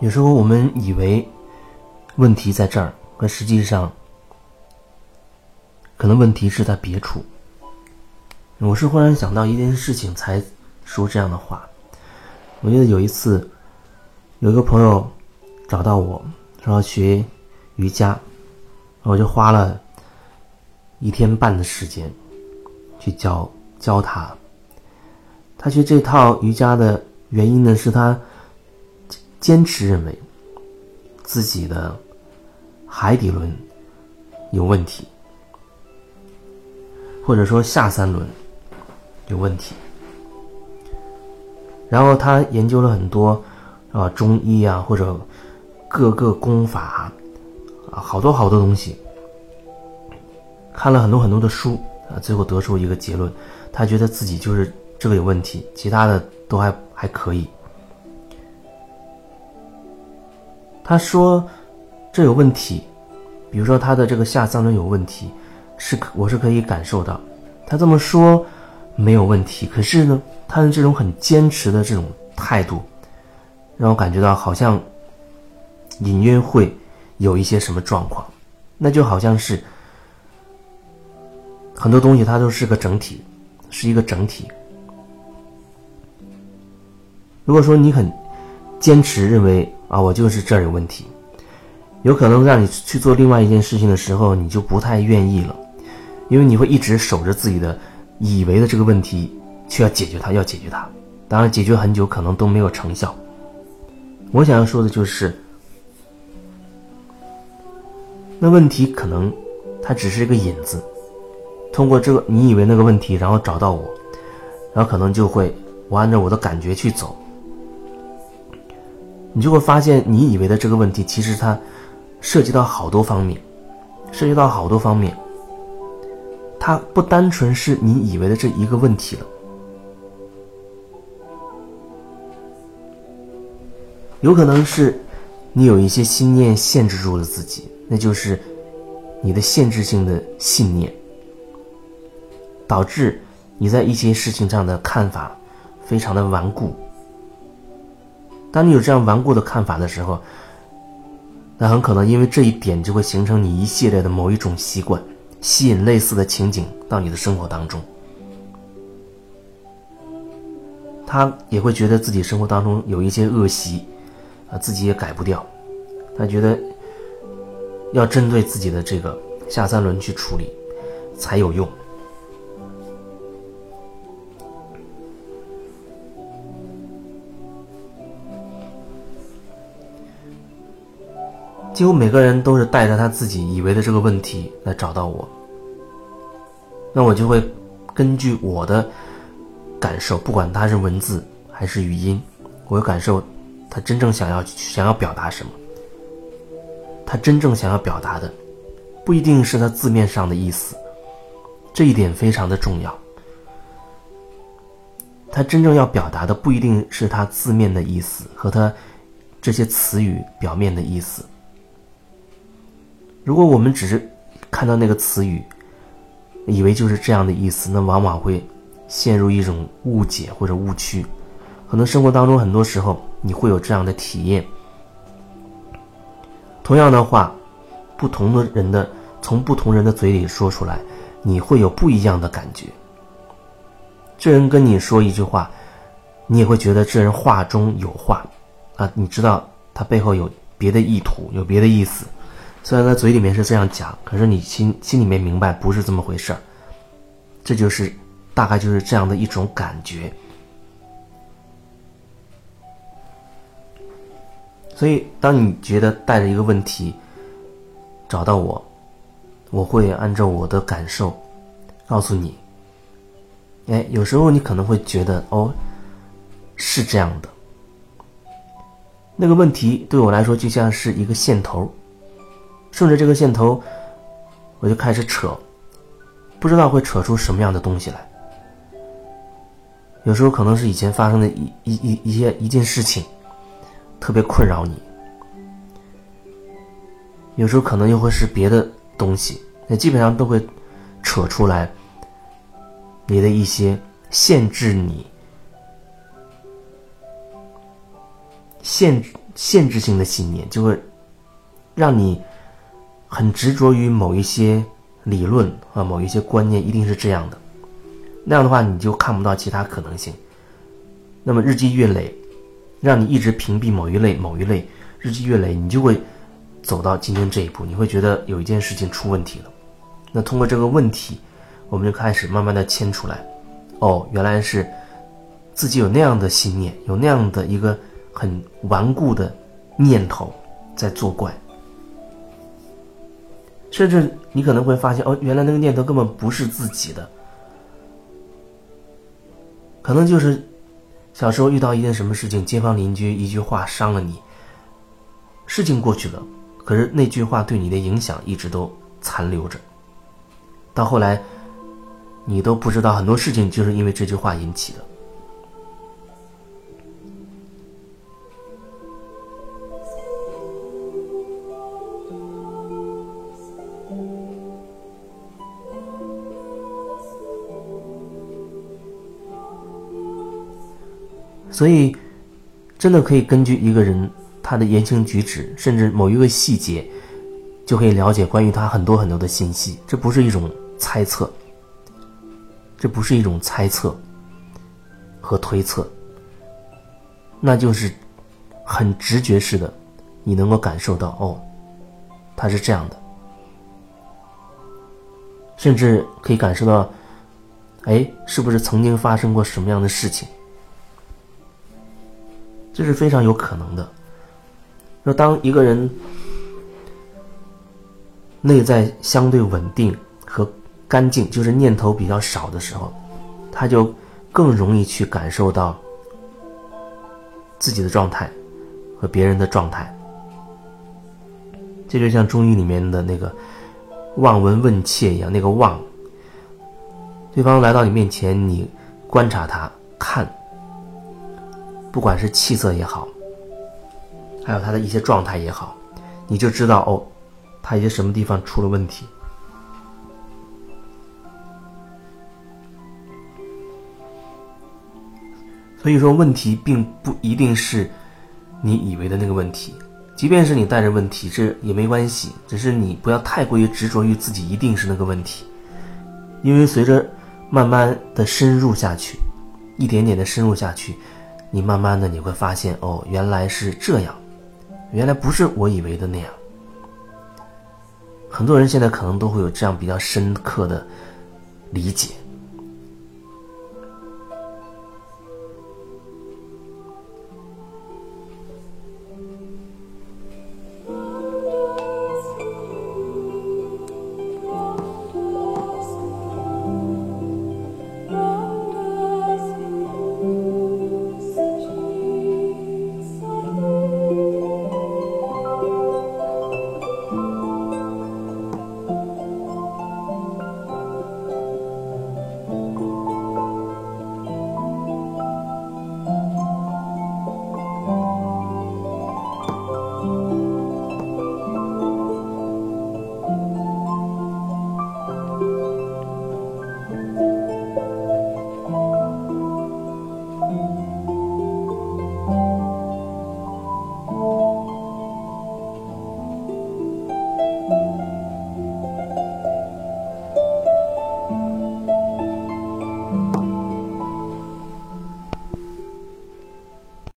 有时候我们以为问题在这儿，可实际上可能问题是在别处。我是忽然想到一件事情才说这样的话。我记得有一次，有一个朋友找到我说要学瑜伽，我就花了一天半的时间去教教他。他学这套瑜伽的原因呢，是他。坚持认为自己的海底轮有问题，或者说下三轮有问题。然后他研究了很多啊中医啊或者各个功法啊好多好多东西，看了很多很多的书啊，最后得出一个结论：他觉得自己就是这个有问题，其他的都还还可以。他说：“这有问题，比如说他的这个下三轮有问题，是我是可以感受到。他这么说没有问题，可是呢，他的这种很坚持的这种态度，让我感觉到好像隐约会有一些什么状况。那就好像是很多东西它都是个整体，是一个整体。如果说你很坚持认为。”啊，我就是这儿有问题，有可能让你去做另外一件事情的时候，你就不太愿意了，因为你会一直守着自己的以为的这个问题，去要解决它，要解决它。当然，解决很久可能都没有成效。我想要说的就是，那问题可能它只是一个引子，通过这个你以为那个问题，然后找到我，然后可能就会我按照我的感觉去走。你就会发现，你以为的这个问题，其实它涉及到好多方面，涉及到好多方面。它不单纯是你以为的这一个问题了，有可能是你有一些心念限制住了自己，那就是你的限制性的信念，导致你在一些事情上的看法非常的顽固。当你有这样顽固的看法的时候，那很可能因为这一点就会形成你一系列的某一种习惯，吸引类似的情景到你的生活当中。他也会觉得自己生活当中有一些恶习，啊，自己也改不掉，他觉得要针对自己的这个下三轮去处理才有用。几乎每个人都是带着他自己以为的这个问题来找到我，那我就会根据我的感受，不管他是文字还是语音，我会感受他真正想要想要表达什么。他真正想要表达的，不一定是他字面上的意思，这一点非常的重要。他真正要表达的，不一定是他字面的意思和他这些词语表面的意思。如果我们只是看到那个词语，以为就是这样的意思，那往往会陷入一种误解或者误区。可能生活当中很多时候你会有这样的体验。同样的话，不同的人的从不同人的嘴里说出来，你会有不一样的感觉。这人跟你说一句话，你也会觉得这人话中有话，啊，你知道他背后有别的意图，有别的意思。虽然他嘴里面是这样讲，可是你心心里面明白不是这么回事儿。这就是大概就是这样的一种感觉。所以，当你觉得带着一个问题找到我，我会按照我的感受告诉你。哎，有时候你可能会觉得哦，是这样的。那个问题对我来说就像是一个线头。顺着这个线头，我就开始扯，不知道会扯出什么样的东西来。有时候可能是以前发生的一一一一些一件事情，特别困扰你；有时候可能又会是别的东西，那基本上都会扯出来你的一些限制你、限限制性的信念，就会让你很执着于某一些理论啊，某一些观念一定是这样的。那样的话，你就看不到其他可能性。那么日积月累，让你一直屏蔽某一类、某一类，日积月累，你就会走到今天这一步。你会觉得有一件事情出问题了。那通过这个问题，我们就开始慢慢的牵出来。哦，原来是自己有那样的信念，有那样的一个很顽固的念头在作怪。甚至你可能会发现，哦，原来那个念头根本不是自己的。可能就是小时候遇到一件什么事情，街坊邻居一句话伤了你。事情过去了，可是那句话对你的影响一直都残留着。到后来，你都不知道很多事情就是因为这句话引起的。所以，真的可以根据一个人他的言行举止，甚至某一个细节，就可以了解关于他很多很多的信息。这不是一种猜测，这不是一种猜测和推测，那就是很直觉式的，你能够感受到哦，他是这样的，甚至可以感受到，哎，是不是曾经发生过什么样的事情？这是非常有可能的。说当一个人内在相对稳定和干净，就是念头比较少的时候，他就更容易去感受到自己的状态和别人的状态。这就像中医里面的那个望闻问切一样，那个望，对方来到你面前，你观察他，看。不管是气色也好，还有他的一些状态也好，你就知道哦，他一些什么地方出了问题。所以说，问题并不一定是你以为的那个问题，即便是你带着问题，这也没关系，只是你不要太过于执着于自己一定是那个问题，因为随着慢慢的深入下去，一点点的深入下去。你慢慢的你会发现，哦，原来是这样，原来不是我以为的那样。很多人现在可能都会有这样比较深刻的理解。